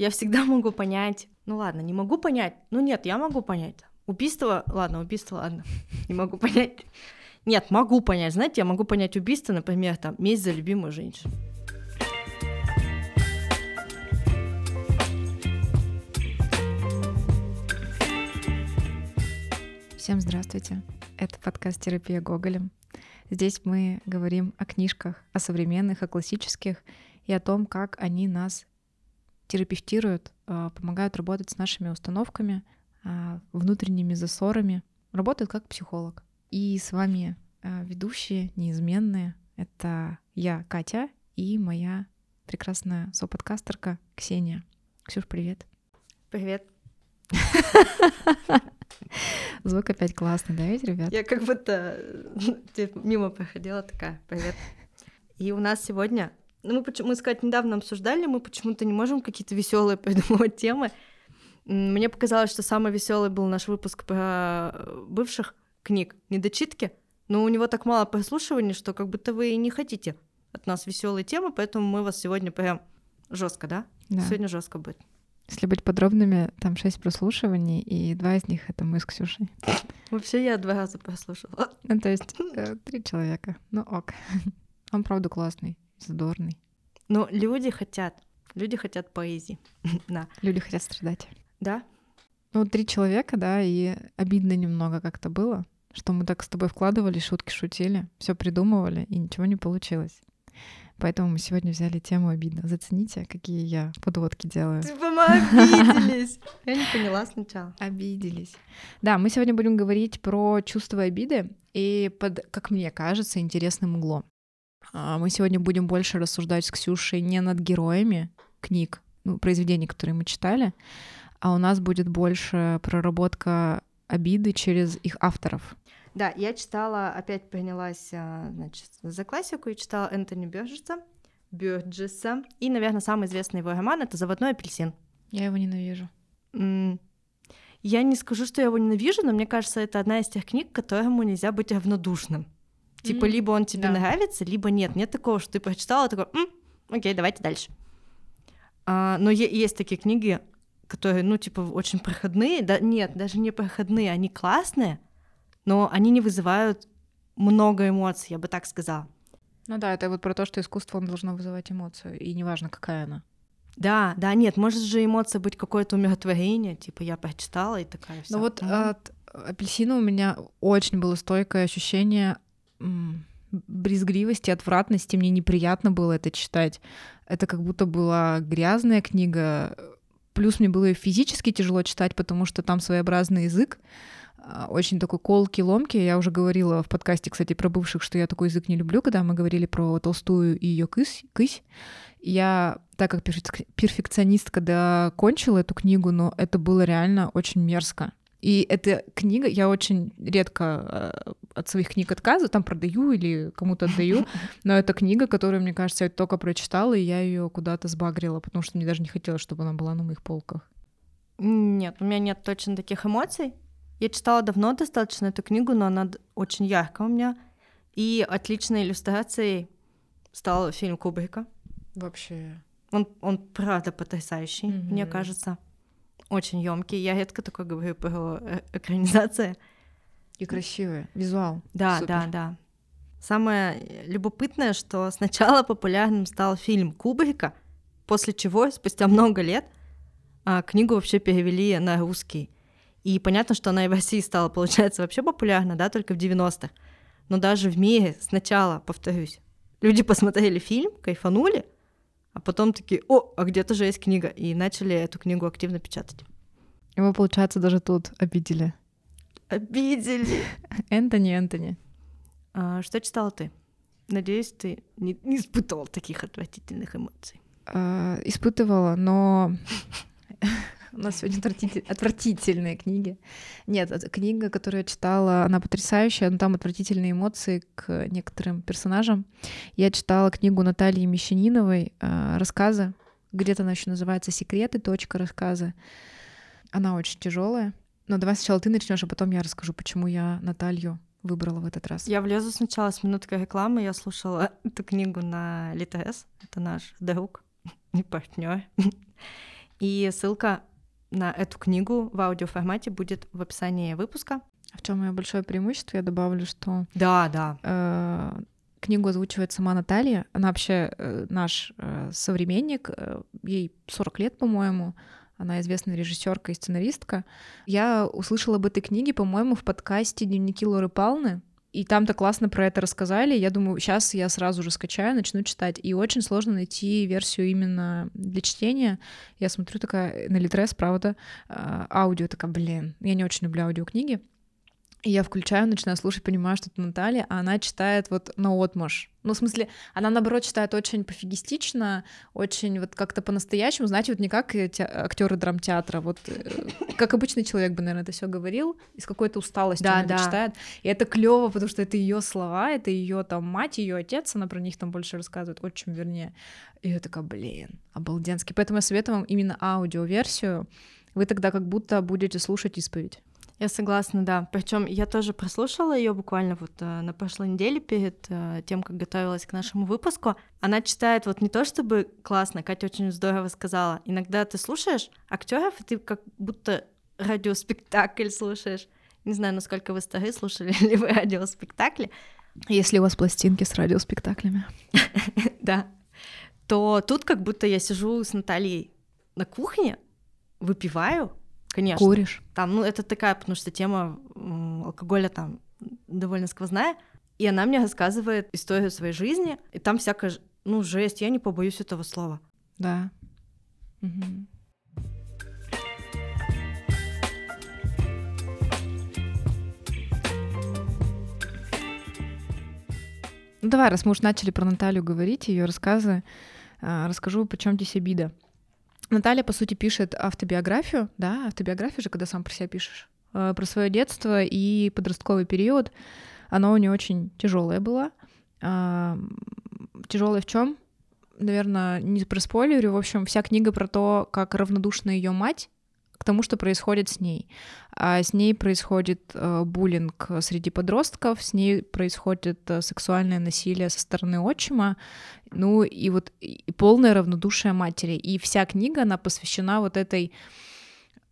я всегда могу понять. Ну ладно, не могу понять. Ну нет, я могу понять. Убийство, ладно, убийство, ладно, не могу понять. Нет, могу понять. Знаете, я могу понять убийство, например, там, месть за любимую женщину. Всем здравствуйте. Это подкаст «Терапия Гоголем». Здесь мы говорим о книжках, о современных, о классических и о том, как они нас терапевтируют, а, помогают работать с нашими установками, а, внутренними засорами, работают как психолог. И с вами а, ведущие неизменные. Это я, Катя, и моя прекрасная соподкастерка Ксения. Ксюш, привет. Привет. Звук опять классный, да, ведь, ребят? Я как будто типа, мимо проходила такая, привет. И у нас сегодня ну, мы, почему, мы сказать, недавно обсуждали, мы почему-то не можем какие-то веселые придумывать темы. Мне показалось, что самый веселый был наш выпуск про э, бывших книг, недочитки, но у него так мало прослушиваний, что как будто вы и не хотите от нас веселые темы, поэтому мы вас сегодня прям жестко, да? Да. Сегодня жестко будет. Если быть подробными, там шесть прослушиваний, и два из них это мы с Ксюшей. Вообще я два раза прослушала. Ну, то есть э, три человека. Ну ок. Он правда классный. Задорный. Но люди хотят. Люди хотят поэзии. да. Люди хотят страдать. Да. Ну, три человека, да, и обидно немного как-то было, что мы так с тобой вкладывали, шутки шутили, все придумывали, и ничего не получилось. Поэтому мы сегодня взяли тему обидно. Зацените, какие я подводки делаю. Типа мы обиделись. Я не поняла сначала. Обиделись. Да, мы сегодня будем говорить про чувство обиды и под, как мне кажется, интересным углом. А, мы сегодня будем больше рассуждать с Ксюшей не над героями книг, ну, произведений, которые мы читали, а у нас будет больше проработка обиды через их авторов. Да, я читала, опять принялась, а, значит, за классику и читала Энтони Бёрджеса, Бёрджеса, и, наверное, самый известный его роман — это «Заводной апельсин». Я его ненавижу. Я не скажу, что я его ненавижу, но мне кажется, это одна из тех книг, к которому нельзя быть равнодушным. Типа, mm-hmm. либо он тебе да. нравится, либо нет. Нет такого, что ты прочитала, такой, М, окей, давайте дальше. А, но е- есть такие книги, которые, ну, типа, очень проходные. Да, нет, даже не проходные, они классные, но они не вызывают много эмоций, я бы так сказала. Ну да, это вот про то, что искусство должно вызывать эмоцию, и неважно, какая она. Да, да, нет, может же эмоция быть какое-то умиротворение, типа я прочитала и такая вся. Ну вот от апельсина у меня очень было стойкое ощущение брезгливости, отвратности. Мне неприятно было это читать. Это как будто была грязная книга. Плюс мне было физически тяжело читать, потому что там своеобразный язык, а, очень такой колкий, ломкий. Я уже говорила в подкасте, кстати, про бывших, что я такой язык не люблю, когда мы говорили про Толстую и ее кысь. кысь. Я, так как перфекционистка, докончила эту книгу, но это было реально очень мерзко. И эта книга, я очень редко э, от своих книг отказываю, там продаю или кому-то отдаю, но это книга, которую, мне кажется, я только прочитала, и я ее куда-то сбагрила, потому что мне даже не хотелось, чтобы она была на моих полках. Нет, у меня нет точно таких эмоций. Я читала давно достаточно эту книгу, но она очень яркая у меня. И отличной иллюстрацией стал фильм Кубрика. Вообще. Он, он правда потрясающий, mm-hmm. мне кажется очень емкий. Я редко такое говорю про э, экранизации. И красивые. Визуал. Да, Супер. да, да. Самое любопытное, что сначала популярным стал фильм Кубрика, после чего, спустя много лет, а, книгу вообще перевели на русский. И понятно, что она и в России стала, получается, вообще популярна, да, только в 90-х. Но даже в мире сначала, повторюсь, люди посмотрели фильм, кайфанули, а потом такие, о, а где-то же есть книга, и начали эту книгу активно печатать. Его, получается, даже тут обидели. Обидели. Энтони, Энтони. А, что читала ты? Надеюсь, ты не, не испытывал таких отвратительных эмоций. А, испытывала, но у нас сегодня отвратитель... отвратительные книги. Нет, книга, которую я читала, она потрясающая, но там отвратительные эмоции к некоторым персонажам. Я читала книгу Натальи Мещаниновой а, «Рассказы». Где-то она еще называется «Секреты. Точка. Рассказы». Она очень тяжелая. Но давай сначала ты начнешь, а потом я расскажу, почему я Наталью выбрала в этот раз. Я влезу сначала с минуткой рекламы. Я слушала эту книгу на ЛТС. Это наш друг и партнер. И ссылка на эту книгу в аудиоформате будет в описании выпуска. В чем ее большое преимущество? Я добавлю, что Да, да. э, книгу озвучивает сама Наталья. Она вообще э, наш э, современник. э, ей 40 лет, по-моему. Она известная режиссерка и сценаристка. Я услышала об этой книге, по-моему, в подкасте «Дневники Лоры Палны». И там-то классно про это рассказали. Я думаю, сейчас я сразу же скачаю, начну читать. И очень сложно найти версию именно для чтения. Я смотрю такая на Литрес, правда, аудио, такая, блин, я не очень люблю аудиокниги. И я включаю, начинаю слушать, понимаю, что это Наталья, а она читает вот на отмаш. Ну, в смысле, она, наоборот, читает очень пофигистично, очень вот как-то по-настоящему, знаете, вот не как актеры драмтеатра, вот э, как обычный человек бы, наверное, это все говорил, и с какой-то усталостью Да, она да. читает. И это клево, потому что это ее слова, это ее там мать, ее отец, она про них там больше рассказывает, отчим, вернее. И я такая, блин, обалденский. Поэтому я советую вам именно аудиоверсию. Вы тогда как будто будете слушать исповедь. Я согласна, да. Причем я тоже прослушала ее буквально вот э, на прошлой неделе перед э, тем, как готовилась к нашему выпуску. Она читает вот не то чтобы классно, Катя очень здорово сказала. Иногда ты слушаешь актеров, и ты как будто радиоспектакль слушаешь. Не знаю, насколько вы стары, слушали ли вы радиоспектакли. Если у вас пластинки с радиоспектаклями. да. То тут как будто я сижу с Натальей на кухне, выпиваю, конечно. Куришь. Там, ну, это такая, потому что тема алкоголя там довольно сквозная. И она мне рассказывает историю своей жизни, и там всякая, ну, жесть, я не побоюсь этого слова. Да. Мгм. Ну давай, раз мы уж начали про Наталью говорить, ее рассказы, а, расскажу, почем здесь обида. Наталья, по сути, пишет автобиографию, да, автобиографию же, когда сам про себя пишешь, э, про свое детство и подростковый период. Оно у нее очень тяжелое было. Тяжелое в чем? Наверное, не про спойлерю. В общем, вся книга про то, как равнодушна ее мать к тому, что происходит с ней. А с ней происходит э, буллинг среди подростков, с ней происходит э, сексуальное насилие со стороны отчима, ну и вот и полное равнодушие матери. И вся книга, она посвящена вот этой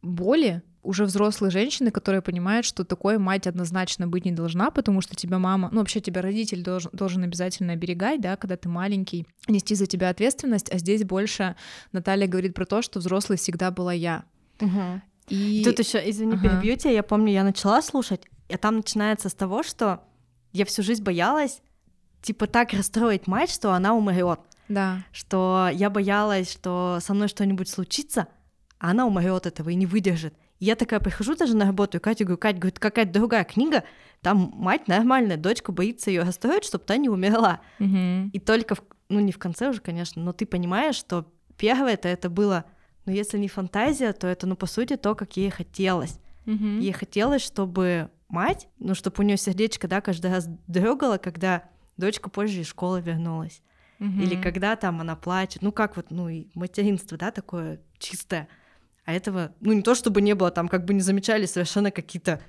боли уже взрослой женщины, которая понимает, что такой мать однозначно быть не должна, потому что тебя мама, ну вообще тебя родитель должен, должен обязательно оберегать, да, когда ты маленький, нести за тебя ответственность, а здесь больше Наталья говорит про то, что взрослой всегда была я. И И тут еще, извини, Ага. перебью тебя, я помню, я начала слушать, и там начинается с того, что я всю жизнь боялась, типа, так расстроить мать, что она умрет. да, что я боялась, что со мной что-нибудь случится, а она умрет этого и не выдержит. И я такая прихожу даже на работу, и Катя говорю, Катя, говорит, какая-то другая книга, там мать нормальная, дочка боится ее расстроить, чтобы та не умерла. Мгм. И только, в- ну не в конце уже, конечно, но ты понимаешь, что первое-то это было, ну если не фантазия, то это, ну по сути, то, как ей хотелось. Мгм. Ей хотелось, чтобы мать, ну, чтобы у нее сердечко, да, каждый раз дрогало, когда дочка позже из школы вернулась. Мгм. Или когда там она плачет, ну как вот, ну и материнство, да, такое чистое. А этого, ну не то чтобы не было, там как бы не замечали совершенно какие-то,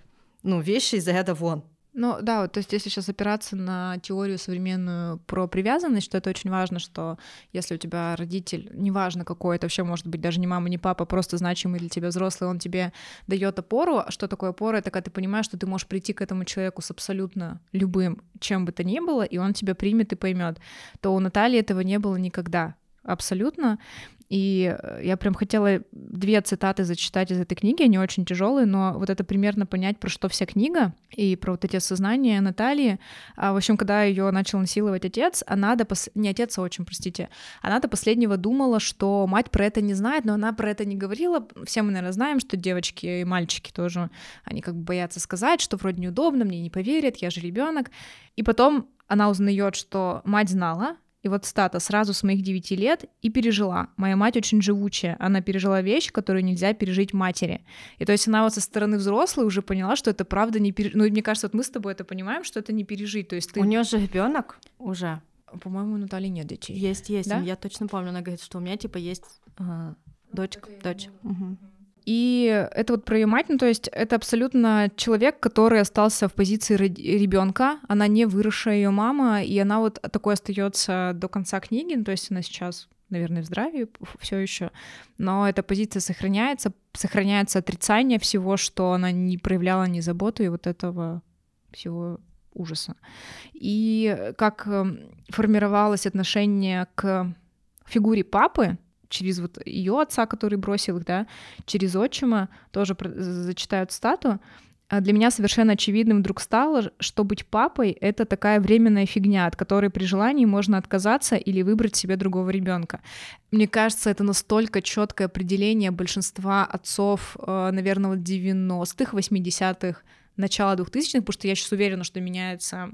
ну, вещи из ряда вон. Ну да, вот, то есть если сейчас опираться на теорию современную про привязанность, что это очень важно, что если у тебя родитель, неважно какой, это вообще может быть даже не мама, не папа, просто значимый для тебя взрослый, он тебе дает опору. Что такое опора? Это когда ты понимаешь, что ты можешь прийти к этому человеку с абсолютно любым, чем бы то ни было, и он тебя примет и поймет. То у Натальи этого не было никогда. Абсолютно. И э, я прям хотела две цитаты зачитать из этой книги, они очень тяжелые, но вот это примерно понять, про что вся книга, и про вот эти осознания Натальи. А, в общем, когда ее начал насиловать отец, она до пос... не отец, а отчим, простите, она до последнего думала, что мать про это не знает, но она про это не говорила. Все мы, наверное, знаем, что девочки и мальчики тоже, они как бы боятся сказать, что вроде неудобно, мне не поверят, я же ребенок. И потом она узнает, что мать знала, и вот стата сразу с моих 9 лет и пережила. Моя мать очень живучая. Она пережила вещь, которую нельзя пережить матери. И то есть она вот со стороны взрослой уже поняла, что это правда не пережить. Ну, и мне кажется, вот мы с тобой это понимаем, что это не пережить. То есть ты... У нее же ребенок уже. По-моему, у Натальи нет детей. Есть, есть. Да? Я точно помню, она говорит, что у меня типа есть а, дочка, дочь. Мгм. И это вот про ее мать, ну то есть это абсолютно человек, который остался в позиции ребенка, она не выросшая ее мама, и она вот такой остается до конца книги, ну то есть она сейчас наверное, в здравии все еще, но эта позиция сохраняется, сохраняется отрицание всего, что она не проявляла ни заботы и вот этого всего ужаса. И как эм, формировалось отношение к фигуре папы, через вот ее отца, который бросил их, да, через отчима, тоже зачитают стату, а для меня совершенно очевидным вдруг стало, что быть папой — это такая временная фигня, от которой при желании можно отказаться или выбрать себе другого ребенка. Мне кажется, это настолько четкое определение большинства отцов, э, наверное, вот 90-х, 80-х, начала 2000-х, потому что я сейчас уверена, что меняется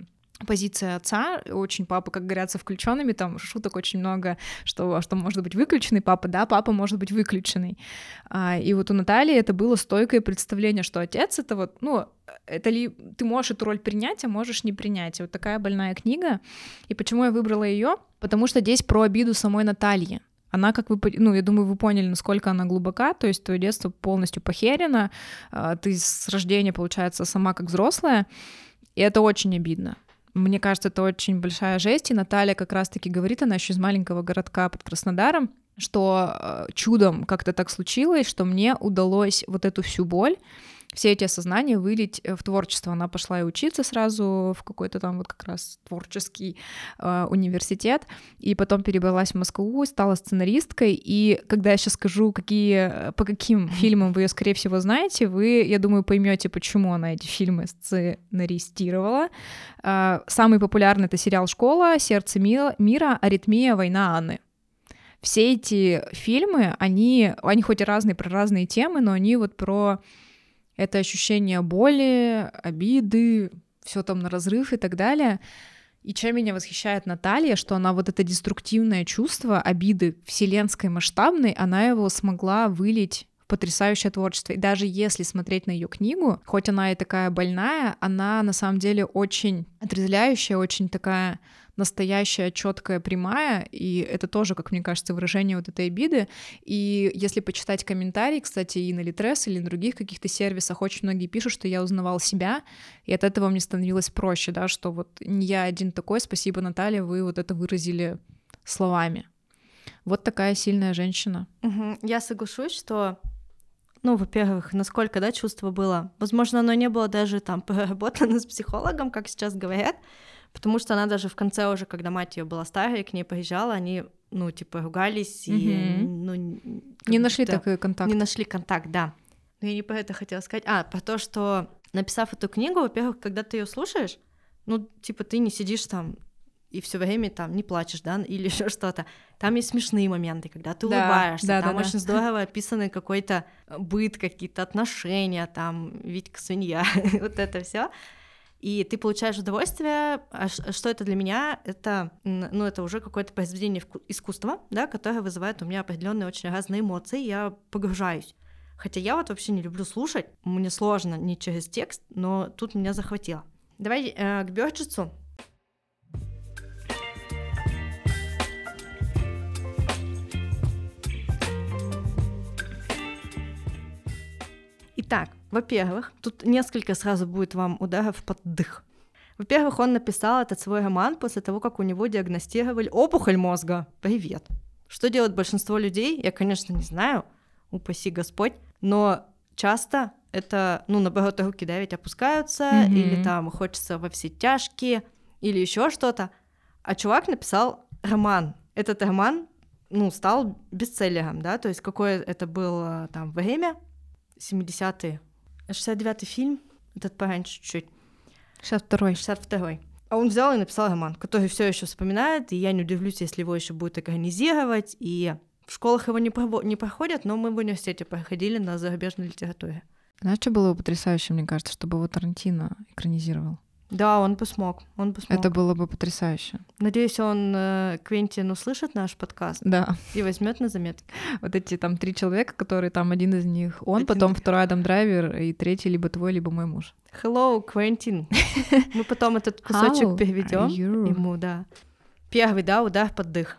позиция отца, очень папа, как говорят, со включенными, там шуток очень много, что, что может быть выключенный папа, да, папа может быть выключенный. А, и вот у Натальи это было стойкое представление, что отец это вот, ну, это ли ты можешь эту роль принять, а можешь не принять. И вот такая больная книга. И почему я выбрала ее? Потому что здесь про обиду самой Натальи. Она, как вы, ну, я думаю, вы поняли, насколько она глубока, то есть твое детство полностью похерено, а, ты с рождения, получается, сама как взрослая, и это очень обидно. Мне кажется, это очень большая жесть, и Наталья как раз-таки говорит, она еще из маленького городка под Краснодаром, что э, чудом как-то так случилось, что мне удалось вот эту всю боль все эти осознания вылить э, в творчество. Она пошла и учиться сразу в какой-то там вот как раз творческий э, университет, и потом перебралась в Москву, стала сценаристкой, и когда я сейчас скажу, какие, по каким фильмам вы ее, скорее всего, знаете, вы, я думаю, поймете, почему она эти фильмы сценаристировала. Э, самый популярный — это сериал «Школа», «Сердце мира», «Аритмия», «Война Анны» все эти фильмы, они, они хоть и разные про разные темы, но они вот про это ощущение боли, обиды, все там на разрыв и так далее. И чем меня восхищает Наталья, что она вот это деструктивное чувство обиды вселенской масштабной, она его смогла вылить потрясающее творчество. И даже если смотреть на ее книгу, хоть она и такая больная, она на самом деле очень отрезвляющая, очень такая настоящая, четкая, прямая, и это тоже, как мне кажется, выражение вот этой обиды. И если почитать комментарии, кстати, и на Литрес или на других каких-то сервисах, очень многие пишут, что я узнавал себя, и от этого мне становилось проще, да, что вот не я один такой, спасибо, Наталья, вы вот это выразили словами. Вот такая сильная женщина. Угу. Я соглашусь, что ну, во-первых, насколько, да, чувство было. Возможно, оно не было даже там проработано с психологом, как сейчас говорят, Потому что она даже в конце уже, когда мать ее была старая, к ней поезжала, они, ну, типа, ругались угу. и, ну... Не нашли такой контакт. Не нашли контакт, да. Но я не про это хотела сказать. А, про то, что, написав эту книгу, во-первых, когда ты ее слушаешь, ну, типа, ты не сидишь там и все время там не плачешь, да, или еще что-то. Там есть смешные моменты, когда ты да, улыбаешься, да, там да, очень да. здорово описаны какой-то быт, какие-то отношения, там Витька свинья, вот это все и ты получаешь удовольствие. А что это для меня? Это, ну, это уже какое-то произведение искусства, да, которое вызывает у меня определенные очень разные эмоции, я погружаюсь. Хотя я вот вообще не люблю слушать, мне сложно не через текст, но тут меня захватило. Давай э, к Бёрджицу. Итак, во-первых, тут несколько сразу будет вам ударов под дых. Во-первых, он написал этот свой роман после того, как у него диагностировали опухоль мозга. Привет. Что делает большинство людей, я, конечно, не знаю, упаси Господь, но часто это, ну, наоборот, руки, да, ведь опускаются, mm-hmm. или там хочется во все тяжкие, или еще что-то. А чувак написал роман. Этот роман, ну, стал бестселлером, да, то есть какое это было там время, 70-е. 69-й фильм, этот пораньше чуть-чуть. 62-й. 62-й. А он взял и написал роман, который все еще вспоминает, и я не удивлюсь, если его еще будет экранизировать, и в школах его не, про- не проходят, но мы в университете проходили на зарубежной литературе. Знаешь, что было потрясающе, мне кажется, чтобы его Тарантино экранизировал? Да, он бы смог, он бы смог. Это было бы потрясающе. Надеюсь, он э, Квентин услышит наш подкаст. Да. И возьмет на заметки. Вот эти там три человека, которые там один из них он, один... потом второй Адам Драйвер и третий либо твой, либо мой муж. Hello, Квентин. Мы потом этот кусочек переведем ему, да. Первый, да, удар под дых.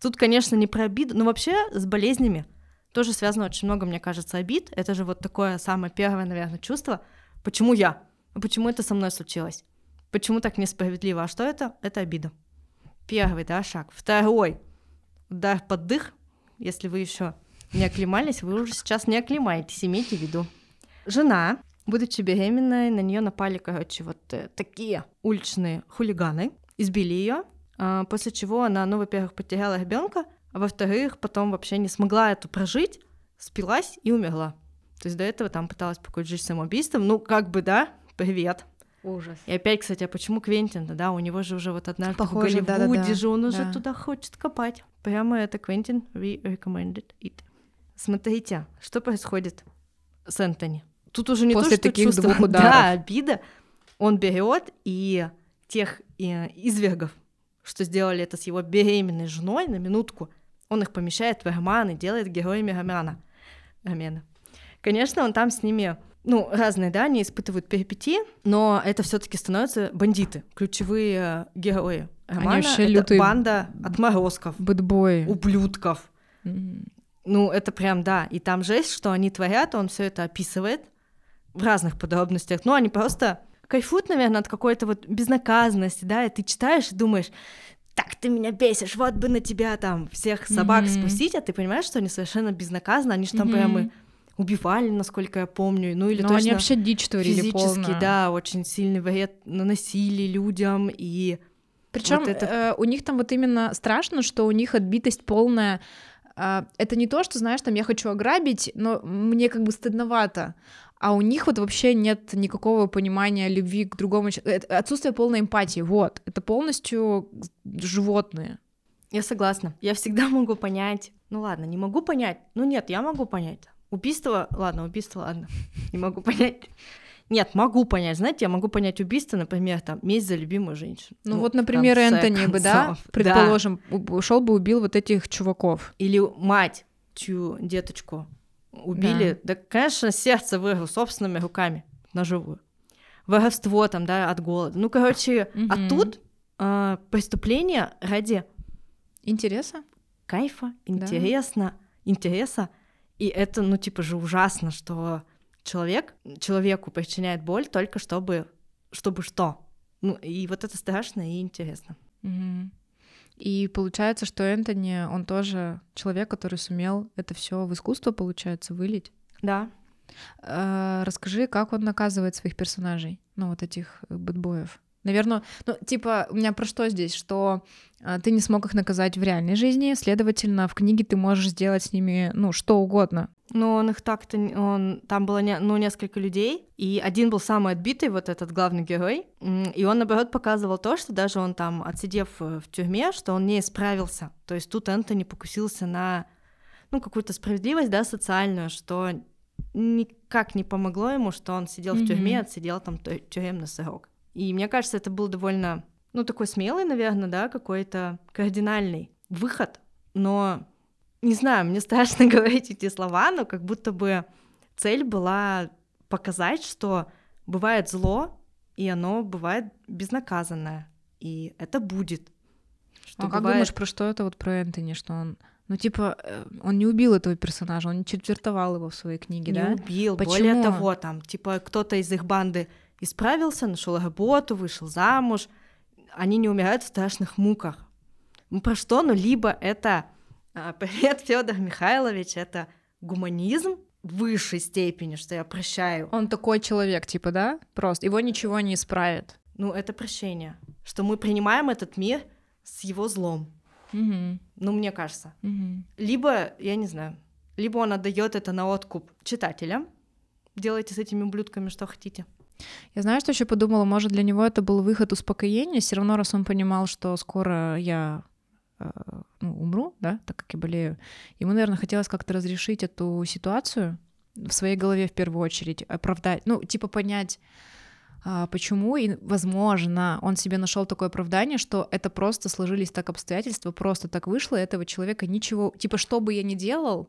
Тут, конечно, не про обиду, но вообще с болезнями тоже связано очень много, мне кажется, обид. Это же вот такое самое первое, наверное, чувство. Почему я? А почему это со мной случилось? Почему так несправедливо? А что это? Это обида. Первый, да, шаг. Второй. удар под дых, если вы еще не оклемались, вы уже сейчас не оклемаетесь, имейте в виду. Жена, будучи беременной, на нее напали, короче, вот э, такие уличные хулиганы, избили ее, а, после чего она, ну, во-первых, потеряла ребенка, а во-вторых, потом вообще не смогла это прожить, спилась и умерла. То есть до этого там пыталась покончить жизнь самоубийством. Ну, как бы, да, привет. Ужас. И опять, кстати, а почему Квентин? Да, у него же уже вот однажды Похоже, в Голливуде да-да-да. же он уже Да. туда хочет копать. Прямо это Квентин we recommended it. Смотрите, что происходит с Энтони. Тут уже не После то, что таких чувство, двух ударов. да, обида. Он берет и тех э, извергов, что сделали это с его беременной женой на минутку, он их помещает в роман и делает героями романа. романа. Конечно, он там с ними, ну, разные, да, они испытывают перипетии, но это все таки становятся бандиты, ключевые э, герои романа. вообще это лютые банда отморозков, Бэтбой. ублюдков. Мгм. Ну, это прям, да. И там жесть, что они творят, он все это описывает в разных подробностях. Ну, они просто кайфуют, наверное, от какой-то вот безнаказанности, да, и ты читаешь и думаешь, так ты меня бесишь, вот бы на тебя там всех собак Мгм. спустить, а ты понимаешь, что они совершенно безнаказаны, они же там Мгм. прямо и убивали, насколько я помню, ну или Но точно они вообще дичь творили физически, полно. да, очень сильный вред наносили людям, и Причем Вот это- э, у них там вот именно страшно, что у них отбитость полная. А, это не то, что, знаешь, там я хочу ограбить, но мне как бы стыдновато. А у них вот вообще нет никакого понимания любви к другому человеку. Отсутствие полной эмпатии. Вот. Это полностью животные. Я согласна. Я всегда могу понять. Ну ладно, не могу понять. Ну нет, я могу понять. Убийство, ладно, убийство, ладно. Не могу понять. Нет, могу понять. Знаете, я могу понять убийство, например, там, месть за любимую женщину. Ну, вот, в например, Энтони бы, да, предположим, ушел бы убил вот этих чуваков. Или мать, чью деточку убили. Да, конечно, сердце вырвал собственными руками на живую. Воровство там, да, от голода. Ну, короче, а Мгм. тут а, преступление ради Интереса? кайфа, интересно, интереса. И это, ну, типа же ужасно, что человек человеку причиняет боль только чтобы, чтобы что. Ну, и вот это страшно и интересно. Мгм. И получается, что Энтони, он тоже человек, который сумел это все в искусство, получается, вылить. Да. Э, Расскажи, как он наказывает своих персонажей, ну, вот этих э, бэтбоев. Наверное, ну, типа, у меня про что здесь, что э, ты не смог их наказать в реальной жизни, следовательно, в книге ты можешь сделать с ними, ну, что угодно. Но он их так-то... Он, там было не- ну, несколько людей, и один был самый отбитый, вот этот главный герой, и он, наоборот, показывал то, что даже он там, отсидев э, в тюрьме, что он не исправился. То есть тут Энтони покусился на, ну, какую-то справедливость, да, социальную, что никак не помогло ему, что он сидел в тюрьме, отсидел там тю- тюремный срок. И мне кажется, это был довольно, ну, такой смелый, наверное, да, какой-то кардинальный выход, но не знаю, мне страшно говорить эти слова, но как будто бы цель была показать, что бывает зло, и оно бывает безнаказанное, и это будет. Что а как бывает- думаешь, про что это вот про Энтони, что он, ну, типа, э, он не убил этого персонажа, он не четвертовал его в своей книге, не да? убил. Более Почему? того, там, типа, кто-то из их банды исправился, нашел работу, вышел замуж. Они не умирают в страшных муках. Ну, про что? Ну, либо это а, привет, Федор Михайлович, это гуманизм в высшей степени, что я прощаю. Он такой человек, типа, да? Просто его ничего не исправит. Ну, это прощение. Что мы принимаем этот мир с его злом. Мгм. Ну, мне кажется. Мгм. Либо, я не знаю, либо он отдает это на откуп читателям. Делайте с этими ублюдками что хотите. Я знаю, что еще подумала, может, для него это был выход успокоения, все равно, раз он понимал, что скоро я э, ну, умру, да, так как я болею, ему, наверное, хотелось как-то разрешить эту ситуацию в своей голове в первую очередь, оправдать, ну, типа понять, а, почему, и, возможно, он себе нашел такое оправдание, что это просто сложились так обстоятельства, просто так вышло, этого человека ничего, типа, что бы я ни делал,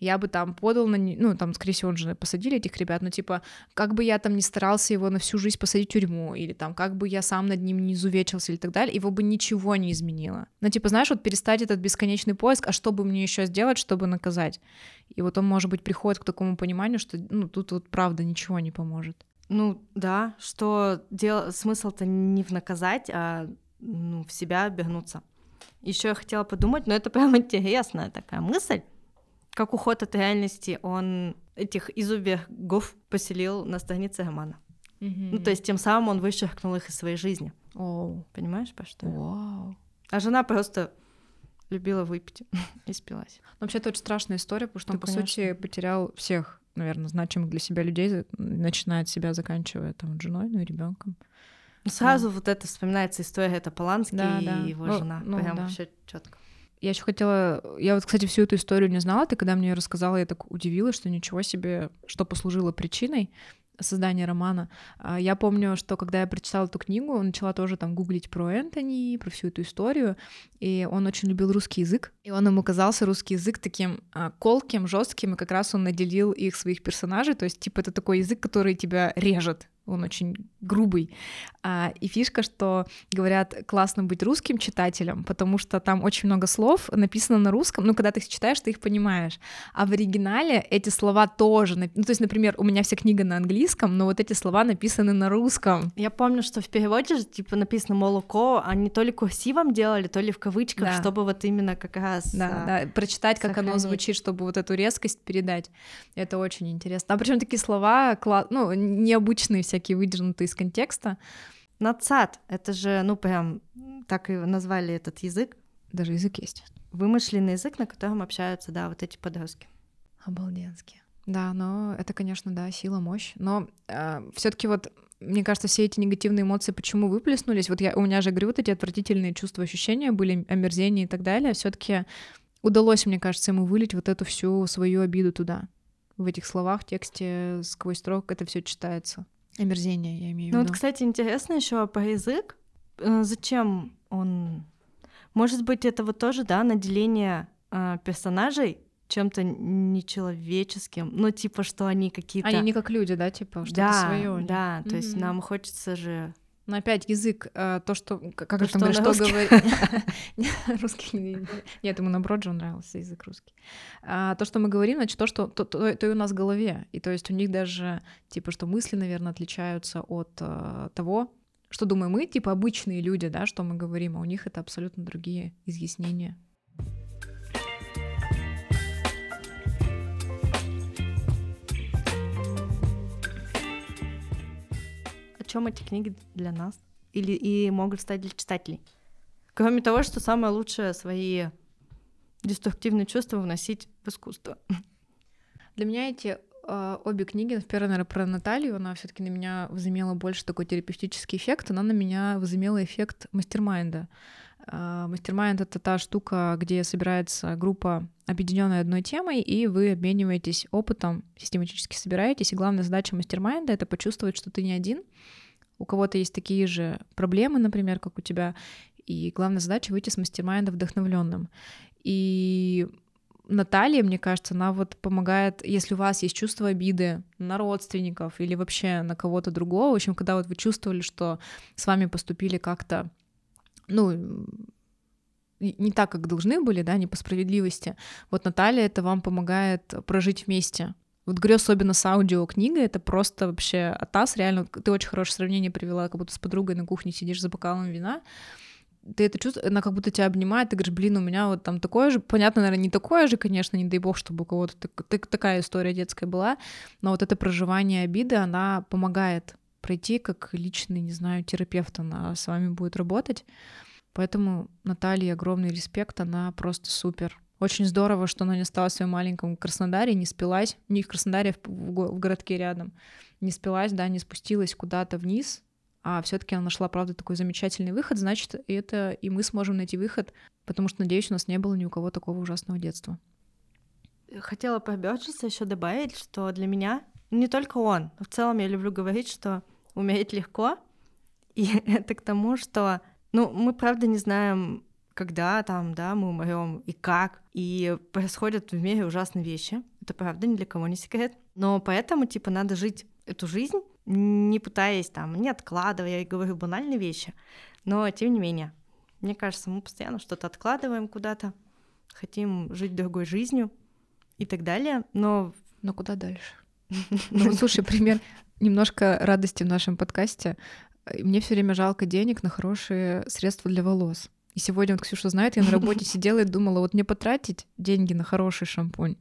я бы там подал на... Ну, там, скорее всего, он же посадили этих ребят, но, типа, как бы я там не старался его на всю жизнь посадить в тюрьму, или там, как бы я сам над ним не изувечился, или так далее, его бы ничего не изменило. Ну, типа, знаешь, вот перестать этот бесконечный поиск, а что бы мне еще сделать, чтобы наказать? И вот он, может быть, приходит к такому пониманию, что, ну, тут вот правда ничего не поможет. Ну, да, что дел... смысл-то не в наказать, а ну, в себя обернуться. Еще я хотела подумать, но это прям интересная такая мысль, как уход от реальности, он этих изубегов поселил на странице романа. Mm-hmm. Ну, то есть тем самым он вычеркнул их из своей жизни. Oh. Понимаешь, по что? Wow. А жена просто любила выпить и спилась. Но вообще это очень страшная история, потому что да, он, по конечно. сути, потерял всех, наверное, значимых для себя людей, начиная от себя, заканчивая там женой, ну и ребенком. Ну, сразу да. вот это вспоминается история, это Поланский да, и да. его ну, жена. Ну, Прям да. все четко. Я еще хотела... Я вот, кстати, всю эту историю не знала. Ты когда мне ее рассказала, я так удивилась, что ничего себе, что послужило причиной создания романа. А, я помню, что когда я прочитала эту книгу, начала тоже там гуглить про Энтони, про всю эту историю, и он очень любил русский язык, и он ему казался русский язык таким а, колким, жестким, и как раз он наделил их своих персонажей, то есть типа это такой язык, который тебя режет, он очень грубый. А, и фишка, что говорят, классно быть русским читателем, потому что там очень много слов написано на русском, ну, когда ты их читаешь, ты их понимаешь. А в оригинале эти слова тоже, ну, то есть, например, у меня вся книга на английском, но вот эти слова написаны на русском. Я помню, что в переводе же, типа, написано «молоко», они то ли курсивом делали, то ли в кавычках, да. чтобы вот именно как раз... Да, а, да, прочитать, как сохранить. оно звучит, чтобы вот эту резкость передать. Это очень интересно. А причем такие слова, ну, необычные все всякие выдернутые из контекста. Нацат — это же, ну, прям так и назвали этот язык. Даже язык есть. Вымышленный язык, на котором общаются, да, вот эти подростки. Обалденски. Да, но это, конечно, да, сила, мощь. Но э, все таки вот мне кажется, все эти негативные эмоции почему выплеснулись? Вот я, у меня же, говорю, вот эти отвратительные чувства, ощущения были, омерзение и так далее. все таки удалось, мне кажется, ему вылить вот эту всю свою обиду туда. В этих словах, тексте, сквозь строк это все читается. Омерзение, я имею в ну, виду. Вот, кстати, интересно еще по язык. Э, зачем он? Может быть, это вот тоже, да, наделение э, персонажей чем-то нечеловеческим, ну, типа, что они какие-то... Они не как люди, да, типа, что-то да, свое. Да, то mm-hmm. есть нам хочется же но опять язык, э, то, что... Как это что, что говорит... Русский... Нет, ему наоборот же нравился язык русский. А, то, что мы говорим, значит, то, что... То, то, то и у нас в голове. И то есть у них даже, типа, что мысли, наверное, отличаются от uh, того, что думаем мы, типа, обычные люди, да, что мы говорим, а у них это абсолютно другие изъяснения. Чем эти книги для нас? Или и могут стать для читателей? Кроме того, что самое лучшее свои деструктивные чувства вносить в искусство. Для меня эти э, обе книги, первая, наверное, про Наталью, она все таки на меня возымела больше такой терапевтический эффект, она на меня возымела эффект mastermind а. А, mastermind — это та штука, где собирается группа, объединенная одной темой, и вы обмениваетесь опытом, систематически собираетесь, и главная задача mastermind а — это почувствовать, что ты не один, у кого-то есть такие же проблемы, например, как у тебя, и главная задача — выйти с мастер-майнда вдохновленным. И Наталья, мне кажется, она вот помогает, если у вас есть чувство обиды на родственников или вообще на кого-то другого, в общем, когда вот вы чувствовали, что с вами поступили как-то ну, не так, как должны были, да, не по справедливости. Вот Наталья это вам помогает прожить вместе. Вот говорю, особенно с аудиокнигой, это просто вообще атас, реально, ты очень хорошее сравнение привела, как будто с подругой на кухне сидишь за бокалом вина, ты это чувствуешь, она как будто тебя обнимает, ты говоришь, блин, у меня вот там такое же, понятно, наверное, не такое же, конечно, не дай бог, чтобы у кого-то так, так, такая история детская была, но вот это проживание обиды, она помогает пройти как личный, не знаю, терапевт, она с вами будет работать. Поэтому Наталье огромный респект, она просто супер. Очень здорово, что она не осталась в своем маленьком Краснодаре, не спилась, не в Краснодаре, в, городке рядом, не спилась, да, не спустилась куда-то вниз, а все-таки она нашла, правда, такой замечательный выход, значит, это и мы сможем найти выход, потому что, надеюсь, у нас не было ни у кого такого ужасного детства. Хотела Бёрджеса еще добавить, что для меня не только он, в целом я люблю говорить, что умереть легко, и это к тому, что ну, мы правда не знаем, когда там, да, мы умрем и как. И происходят в мире ужасные вещи. Это правда, ни для кого не секрет. Но поэтому, типа, надо жить эту жизнь, не пытаясь там, не откладывая, я говорю банальные вещи. Но, тем не менее, мне кажется, мы постоянно что-то откладываем куда-то, хотим жить другой жизнью и так далее, но... Но куда дальше? Ну, слушай, пример немножко радости в нашем подкасте. Мне все время жалко денег на хорошие средства для волос. И сегодня вот Ксюша знает, я на работе сидела и думала, вот мне потратить деньги на хороший шампунь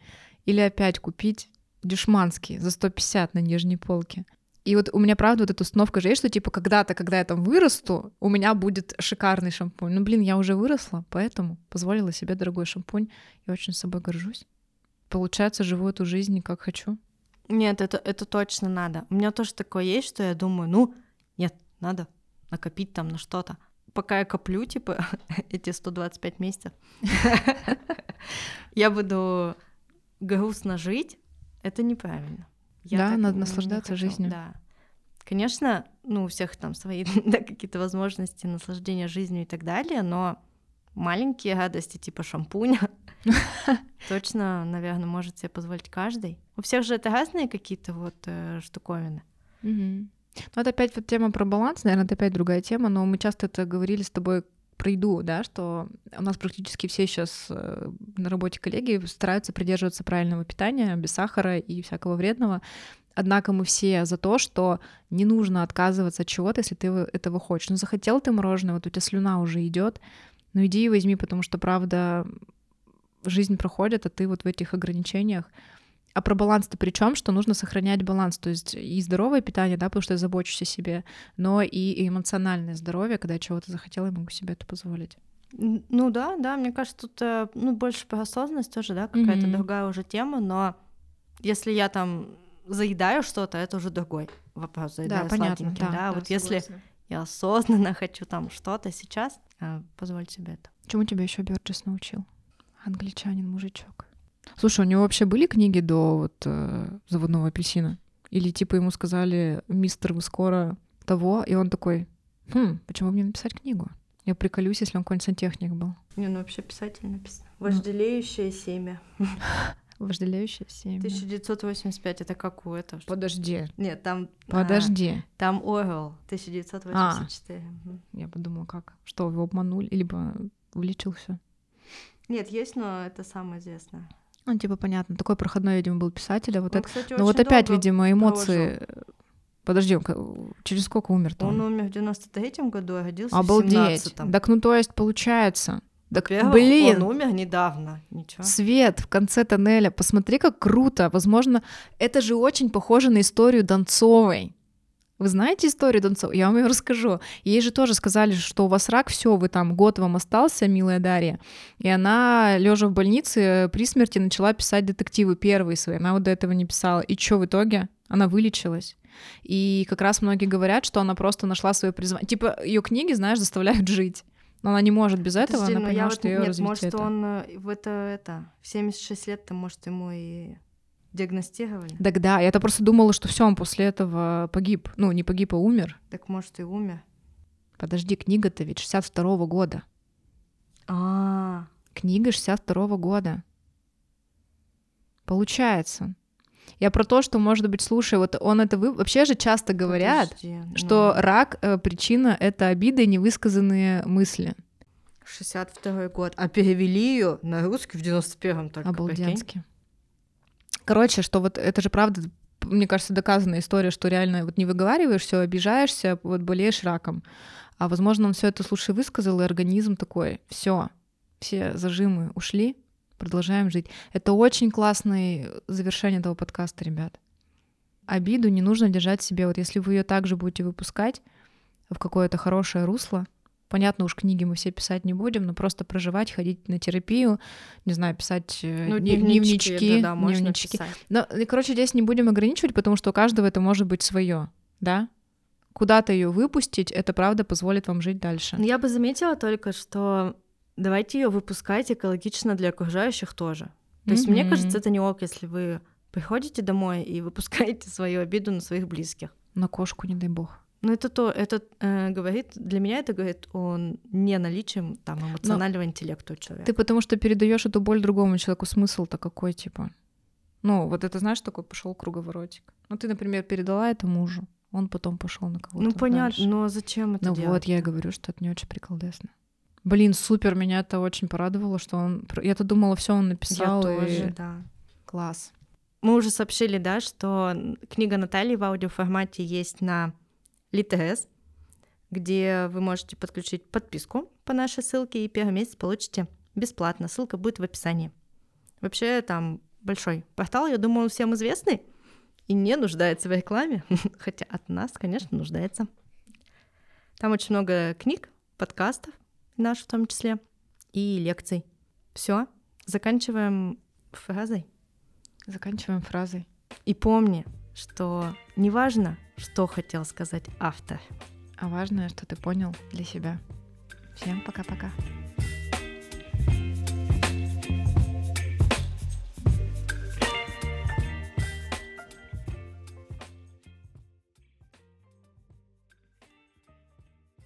или опять купить дешманский за 150 на нижней полке. И вот у меня, правда, вот эта установка же есть, что, типа, когда-то, когда я там вырасту, у меня будет шикарный шампунь. Ну, блин, я уже выросла, поэтому позволила себе дорогой шампунь и очень собой горжусь. Получается, живу эту жизнь как хочу. Нет, это, это точно надо. У меня тоже такое есть, что я думаю, ну, нет, надо накопить там на что-то. Пока я коплю, типа, эти 125 месяцев, я буду грустно жить, это неправильно. Я да, надо наслаждаться жизнью. Да. Конечно, ну, у всех там свои да, какие-то возможности наслаждения жизнью и так далее, но маленькие радости типа шампуня точно, наверное, может себе позволить каждый. У всех же это разные какие-то вот э, штуковины. Угу. Ну, это опять вот тема про баланс, наверное, это опять другая тема, но мы часто это говорили с тобой про еду, да, что у нас практически все сейчас э, на работе коллеги стараются придерживаться правильного питания, без сахара и всякого вредного. Однако мы все за то, что не нужно отказываться от чего-то, если ты этого хочешь. Ну, захотел ты мороженое, вот у тебя слюна уже идет, ну иди и возьми, потому что, правда, жизнь проходит, а ты вот в этих ограничениях. А про баланс-то при чем, что нужно сохранять баланс, то есть и здоровое питание, да, потому что я забочусь о себе, но и эмоциональное здоровье, когда я чего-то захотела, я могу себе это позволить. Ну да, да, мне кажется, тут э, ну, больше про осознанность тоже, да, какая-то mm-hmm. другая уже тема, но если я там заедаю что-то, это уже другой вопрос. Заедаю да, понятно, да, да, да, вот согласна. если я осознанно хочу там что-то сейчас, позволь себе это. Чему тебя еще Бёрджес научил? Англичанин, мужичок. Слушай, у него вообще были книги до вот э, заводного апельсина? Или типа ему сказали, мистер, вы скоро того, и он такой, хм, почему мне написать книгу? Я приколюсь, если он какой-нибудь сантехник был. Не, ну вообще писатель написано. Вожделеющее семя. Вожделеющее семя. 1985, это как у этого? Подожди. Нет, там... Подожди. А, там Орел, 1984. А, я подумала, как? Что, его обманули, либо влечился? Нет, есть, но это самое известное. Ну, типа, понятно. Такой проходной, видимо, был писатель. А вот Он, это... кстати, Но вот опять, видимо, эмоции... Прожил. Подожди, через сколько умер-то? Он, он умер в 93-м году, а родился Обалдеть. в 17-м. Так, ну то есть, получается... Так, блин, он умер недавно, ничего. Свет в конце тоннеля, посмотри, как круто. Возможно, это же очень похоже на историю Донцовой. Вы знаете историю Донцова? Я вам ее расскажу. Ей же тоже сказали, что у вас рак, все, вы там год вам остался, милая Дарья. И она, лежа в больнице, при смерти начала писать детективы первые свои. Она вот до этого не писала. И что в итоге? Она вылечилась. И как раз многие говорят, что она просто нашла свое призвание. Типа ее книги, знаешь, заставляют жить. Но она не может без этого, Подожди, она поняла, что вот, ее нет, может, это. он э, в это, это, в 76 лет-то, может, ему и диагностировали. Так да, я-то просто думала, что все, он после этого погиб. Ну, не погиб, а умер. Так может и умер. Подожди, книга-то ведь 62-го года. А, Книга 62-го года. Получается. Я про то, что, может быть, слушай, вот он это вы... Вообще же часто говорят, Подожди, ну. что рак э, причина — это обиды и невысказанные мысли. 62 год. А перевели ее на русский в 91-м только. Обалденски. Короче, что вот это же правда, мне кажется, доказанная история, что реально вот не выговариваешь, все обижаешься, вот болеешь раком. А возможно, он все это слушай высказал, и организм такой, все, все зажимы ушли, продолжаем жить. Это очень классное завершение этого подкаста, ребят. Обиду не нужно держать в себе. Вот если вы ее также будете выпускать в какое-то хорошее русло, Понятно, уж книги мы все писать не будем, но просто проживать, ходить на терапию, не знаю, писать э, ну, дневнички, дневнички, да, да, дневнички. Но, короче, здесь не будем ограничивать, потому что у каждого это может быть свое, да? Куда-то ее выпустить, это правда позволит вам жить дальше. Я бы заметила только, что давайте ее выпускать экологично для окружающих тоже. То есть, mm-hmm. мне кажется, это не ок, если вы приходите домой и выпускаете свою обиду на своих близких. На кошку, не дай бог. Ну, это то, это э, говорит, для меня это говорит о не наличии там эмоционального Но интеллекта у человека. Ты потому что передаешь эту боль другому человеку, смысл-то какой, типа? Ну, вот это знаешь, такой пошел круговоротик. Ну, ты, например, передала это мужу, он потом пошел на кого-то. Ну, понятно, дальше. но зачем это ну, делать? вот я и говорю, что это не очень приколдесно. Блин, супер, меня это очень порадовало, что он. Я-то думала, все он написал. Я и... тоже, да. Класс. Мы уже сообщили, да, что книга Натальи в аудиоформате есть на Литес, где вы можете подключить подписку по нашей ссылке, и первый месяц получите бесплатно. Ссылка будет в описании. Вообще там большой портал, я думаю, всем известный и не нуждается в рекламе, хотя от нас, конечно, нуждается. Там очень много книг, подкастов, наших в том числе, и лекций. Все, заканчиваем фразой. Заканчиваем фразой. И помни, что неважно, что хотел сказать автор. А важное, что ты понял для себя. Всем пока-пока.